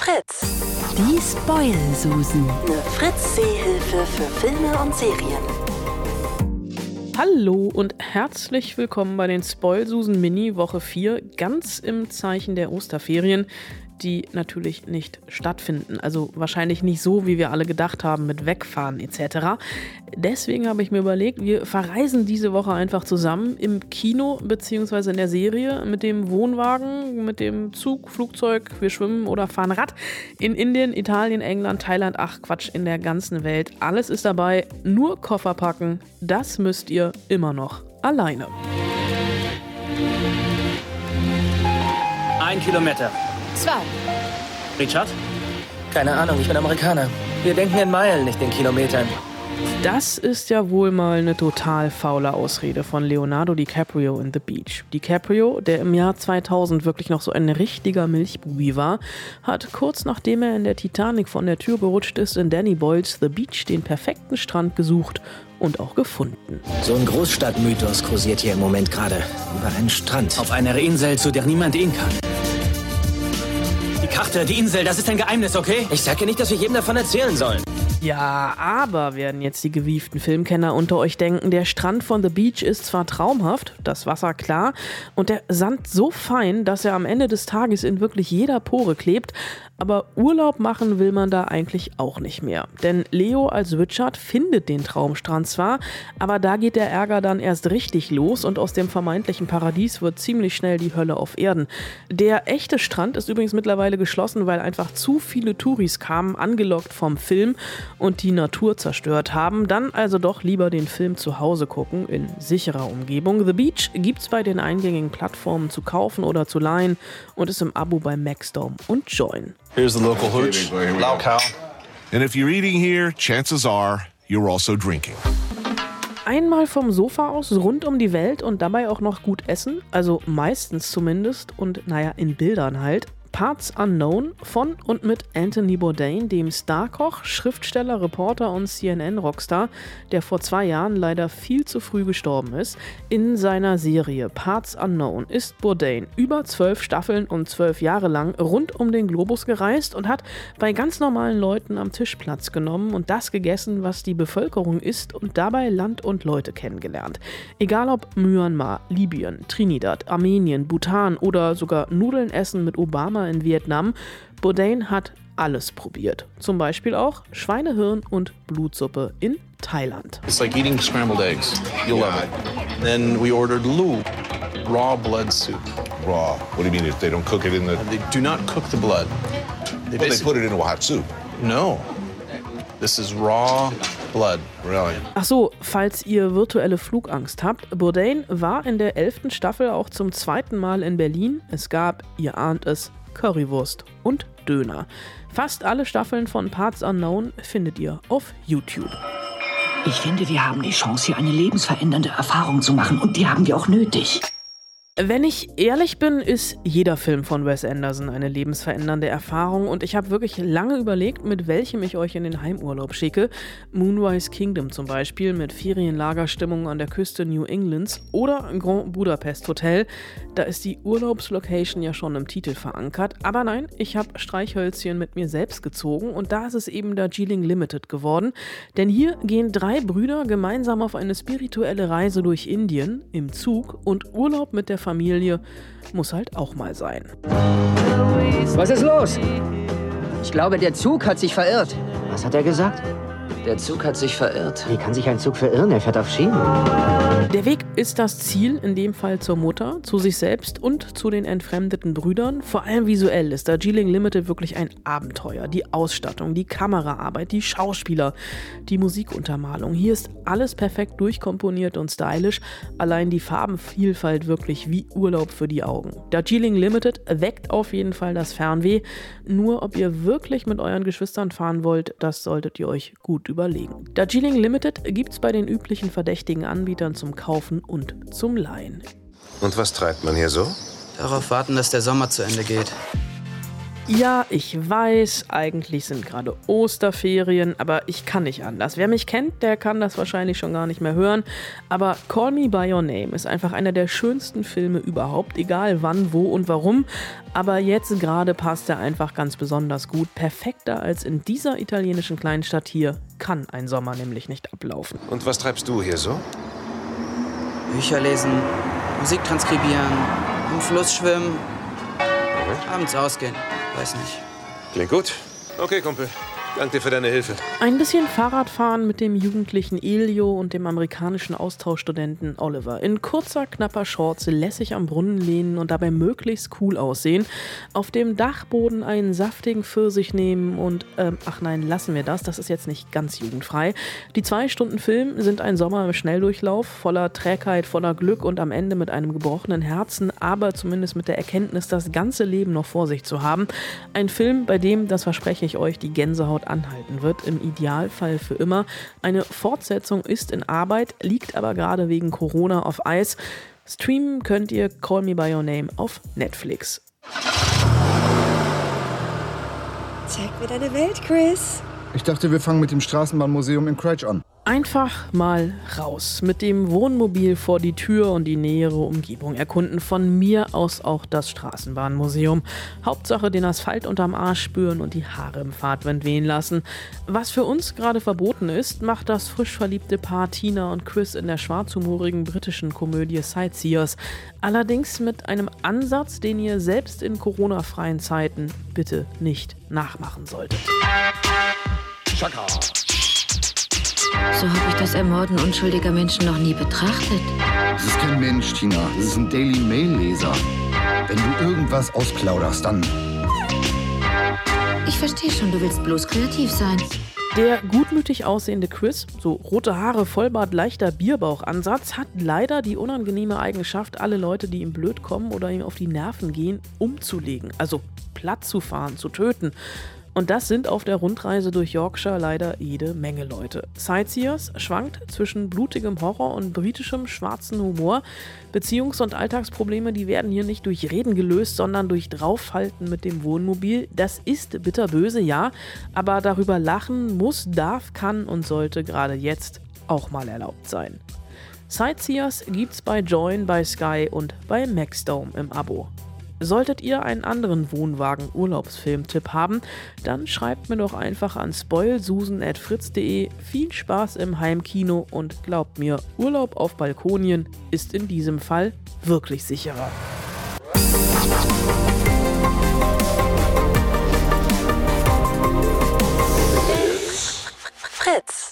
Fritz. Die Spoil-Susen. Eine Fritz-Seehilfe für Filme und Serien. Hallo und herzlich willkommen bei den Spoilsusen Mini Woche 4, ganz im Zeichen der Osterferien die natürlich nicht stattfinden. Also wahrscheinlich nicht so, wie wir alle gedacht haben, mit Wegfahren etc. Deswegen habe ich mir überlegt, wir verreisen diese Woche einfach zusammen im Kino bzw. in der Serie mit dem Wohnwagen, mit dem Zug, Flugzeug, wir schwimmen oder fahren Rad in Indien, Italien, England, Thailand, ach Quatsch, in der ganzen Welt. Alles ist dabei, nur Koffer packen, das müsst ihr immer noch alleine. Ein Kilometer. Zwei. Richard? Keine Ahnung, ich bin Amerikaner. Wir denken in Meilen, nicht in Kilometern. Das ist ja wohl mal eine total faule Ausrede von Leonardo DiCaprio in The Beach. DiCaprio, der im Jahr 2000 wirklich noch so ein richtiger Milchbubi war, hat kurz nachdem er in der Titanic von der Tür gerutscht ist, in Danny Boyles The Beach den perfekten Strand gesucht und auch gefunden. So ein Großstadtmythos kursiert hier im Moment gerade. Über einen Strand. Auf einer Insel, zu der niemand ihn kann. Die Karte, die Insel, das ist ein Geheimnis, okay? Ich sage nicht, dass wir jedem davon erzählen sollen. Ja, aber werden jetzt die gewieften Filmkenner unter euch denken, der Strand von The Beach ist zwar traumhaft, das Wasser klar und der Sand so fein, dass er am Ende des Tages in wirklich jeder Pore klebt, aber Urlaub machen will man da eigentlich auch nicht mehr. Denn Leo als Richard findet den Traumstrand zwar, aber da geht der Ärger dann erst richtig los und aus dem vermeintlichen Paradies wird ziemlich schnell die Hölle auf Erden. Der echte Strand ist übrigens mittlerweile geschlossen, weil einfach zu viele Touris kamen, angelockt vom Film und die Natur zerstört haben. Dann also doch lieber den Film zu Hause gucken, in sicherer Umgebung. The Beach gibt's bei den eingängigen Plattformen zu kaufen oder zu leihen und ist im Abo bei Maxdome und Join. Here's the local hooch. Lau Cow. And if you're eating here, chances are you're also drinking. Einmal vom Sofa aus rund um die Welt und dabei auch noch gut essen, also meistens zumindest und naja, in Bildern halt. Parts Unknown von und mit Anthony Bourdain, dem Starkoch, Schriftsteller, Reporter und CNN-Rockstar, der vor zwei Jahren leider viel zu früh gestorben ist. In seiner Serie Parts Unknown ist Bourdain über zwölf Staffeln und zwölf Jahre lang rund um den Globus gereist und hat bei ganz normalen Leuten am Tisch Platz genommen und das gegessen, was die Bevölkerung isst und dabei Land und Leute kennengelernt. Egal ob Myanmar, Libyen, Trinidad, Armenien, Bhutan oder sogar Nudeln essen mit Obama in Vietnam. Bourdain hat alles probiert. Zum Beispiel auch Schweinehirn und Blutsuppe in Thailand. It's like eating scrambled eggs. You'll love it. Then we ordered Lu, raw blood soup. Raw. What do you mean if they don't cook it in the? They do not cook the blood. They Well, they put it in a hot soup. no. This is raw blood. Really? Ach so, falls ihr virtuelle Flugangst habt, Bourdain war in der elften Staffel auch zum zweiten Mal in Berlin. Es gab, ihr ahnt es, Currywurst und Döner. Fast alle Staffeln von Parts Unknown findet ihr auf YouTube. Ich finde, wir haben die Chance, hier eine lebensverändernde Erfahrung zu machen. Und die haben wir auch nötig. Wenn ich ehrlich bin, ist jeder Film von Wes Anderson eine lebensverändernde Erfahrung und ich habe wirklich lange überlegt, mit welchem ich euch in den Heimurlaub schicke. Moonrise Kingdom zum Beispiel mit Ferienlagerstimmung an der Küste New Englands oder Grand Budapest Hotel. Da ist die Urlaubslocation ja schon im Titel verankert. Aber nein, ich habe Streichhölzchen mit mir selbst gezogen und da ist es eben Darjeeling Limited geworden. Denn hier gehen drei Brüder gemeinsam auf eine spirituelle Reise durch Indien im Zug und Urlaub mit der Familie muss halt auch mal sein. Was ist los? Ich glaube, der Zug hat sich verirrt. Was hat er gesagt? Der Zug hat sich verirrt. Wie kann sich ein Zug verirren? Er fährt auf Schienen. Der Weg ist das Ziel, in dem Fall zur Mutter, zu sich selbst und zu den entfremdeten Brüdern. Vor allem visuell ist Darjeeling Limited wirklich ein Abenteuer. Die Ausstattung, die Kameraarbeit, die Schauspieler, die Musikuntermalung. Hier ist alles perfekt durchkomponiert und stylisch. Allein die Farbenvielfalt wirklich wie Urlaub für die Augen. Darjeeling Limited weckt auf jeden Fall das Fernweh. Nur ob ihr wirklich mit euren Geschwistern fahren wollt, das solltet ihr euch gut überlegen. Darjeeling Limited gibt's bei den üblichen verdächtigen Anbietern zum Kaufen und zum Leihen. Und was treibt man hier so? Darauf warten, dass der Sommer zu Ende geht. Ja, ich weiß, eigentlich sind gerade Osterferien, aber ich kann nicht anders. Wer mich kennt, der kann das wahrscheinlich schon gar nicht mehr hören. Aber Call Me By Your Name ist einfach einer der schönsten Filme überhaupt, egal wann, wo und warum. Aber jetzt gerade passt er einfach ganz besonders gut. Perfekter als in dieser italienischen Kleinstadt hier kann ein Sommer nämlich nicht ablaufen. Und was treibst du hier so? Bücher lesen, Musik transkribieren, im Fluss schwimmen, abends ausgehen. Weiß nicht. Klingt gut. Okay, Kumpel. Danke dir für deine Hilfe. Ein bisschen Fahrradfahren mit dem jugendlichen Elio und dem amerikanischen Austauschstudenten Oliver. In kurzer, knapper Shorts lässig am Brunnen lehnen und dabei möglichst cool aussehen. Auf dem Dachboden einen saftigen Pfirsich nehmen und, ähm, ach nein, lassen wir das. Das ist jetzt nicht ganz jugendfrei. Die zwei Stunden Film sind ein Sommer im Schnelldurchlauf, voller Trägheit, voller Glück und am Ende mit einem gebrochenen Herzen, aber zumindest mit der Erkenntnis, das ganze Leben noch vor sich zu haben. Ein Film, bei dem, das verspreche ich euch, die Gänsehaut Haut anhalten wird, im Idealfall für immer. Eine Fortsetzung ist in Arbeit, liegt aber gerade wegen Corona auf Eis. Streamen könnt ihr Call Me By Your Name auf Netflix. Zeig mir deine Welt, Chris. Ich dachte, wir fangen mit dem Straßenbahnmuseum in Craig an. Einfach mal raus. Mit dem Wohnmobil vor die Tür und die nähere Umgebung erkunden. Von mir aus auch das Straßenbahnmuseum. Hauptsache den Asphalt unterm Arsch spüren und die Haare im Fahrtwind wehen lassen. Was für uns gerade verboten ist, macht das frisch verliebte Paar Tina und Chris in der schwarzhumorigen britischen Komödie Sightseers. Allerdings mit einem Ansatz, den ihr selbst in Corona-freien Zeiten bitte nicht nachmachen solltet. Chaka. So habe ich das Ermorden unschuldiger Menschen noch nie betrachtet. Das ist kein Mensch, Tina. Das ist ein Daily Mail-Leser. Wenn du irgendwas ausplauderst, dann. Ich verstehe schon, du willst bloß kreativ sein. Der gutmütig aussehende Chris, so rote Haare, Vollbart, leichter Bierbauchansatz, hat leider die unangenehme Eigenschaft, alle Leute, die ihm blöd kommen oder ihm auf die Nerven gehen, umzulegen. Also platt zu fahren, zu töten. Und das sind auf der Rundreise durch Yorkshire leider jede Menge Leute. Sightseers schwankt zwischen blutigem Horror und britischem schwarzen Humor. Beziehungs- und Alltagsprobleme, die werden hier nicht durch Reden gelöst, sondern durch Draufhalten mit dem Wohnmobil. Das ist bitterböse, ja, aber darüber lachen muss, darf, kann und sollte gerade jetzt auch mal erlaubt sein. Sightseers gibt's bei Join, bei Sky und bei Maxdome im Abo. Solltet ihr einen anderen Wohnwagen-Urlaubsfilm-Tipp haben, dann schreibt mir doch einfach an spoilsusen.fritz.de. Viel Spaß im Heimkino und glaubt mir, Urlaub auf Balkonien ist in diesem Fall wirklich sicherer. Fritz.